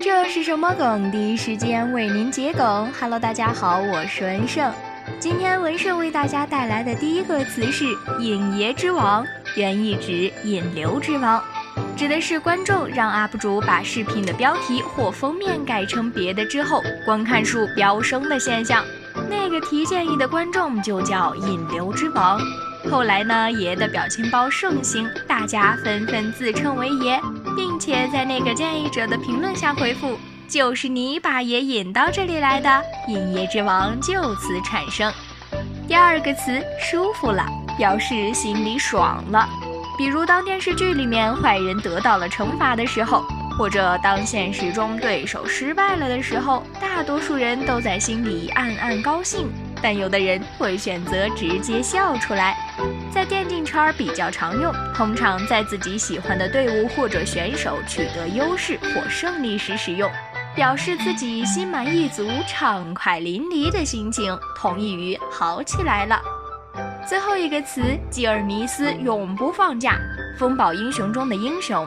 这是什么梗？第一时间为您解梗。Hello，大家好，我是文胜。今天文胜为大家带来的第一个词是“引爷之王”，原意指引流之王，指的是观众让 UP 主把视频的标题或封面改成别的之后，观看数飙升的现象。那个提建议的观众就叫引流之王。后来呢，爷的表情包盛行，大家纷纷自称为爷，并且在那个建议者的评论下回复：“就是你把爷引到这里来的，引爷之王就此产生。”第二个词“舒服了”，表示心里爽了。比如当电视剧里面坏人得到了惩罚的时候，或者当现实中对手失败了的时候，大多数人都在心里暗暗高兴。但有的人会选择直接笑出来，在电竞圈比较常用，通常在自己喜欢的队伍或者选手取得优势或胜利时使用，表示自己心满意足、畅快淋漓的心情，同义于好起来了。最后一个词，吉尔尼斯永不放假，风暴英雄中的英雄，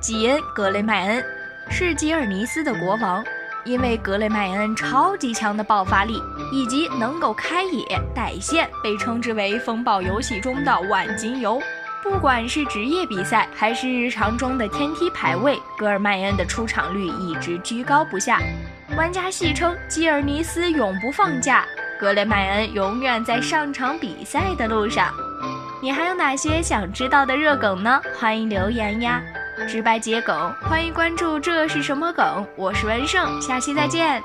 吉恩·格雷迈恩是吉尔尼斯的国王。因为格雷迈恩超级强的爆发力以及能够开野带线，被称之为风暴游戏中的万金油。不管是职业比赛还是日常中的天梯排位，格尔迈恩的出场率一直居高不下。玩家戏称基尔尼斯永不放假，格雷迈恩永远在上场比赛的路上。你还有哪些想知道的热梗呢？欢迎留言呀！直白桔梗，欢迎关注。这是什么梗？我是文胜，下期再见。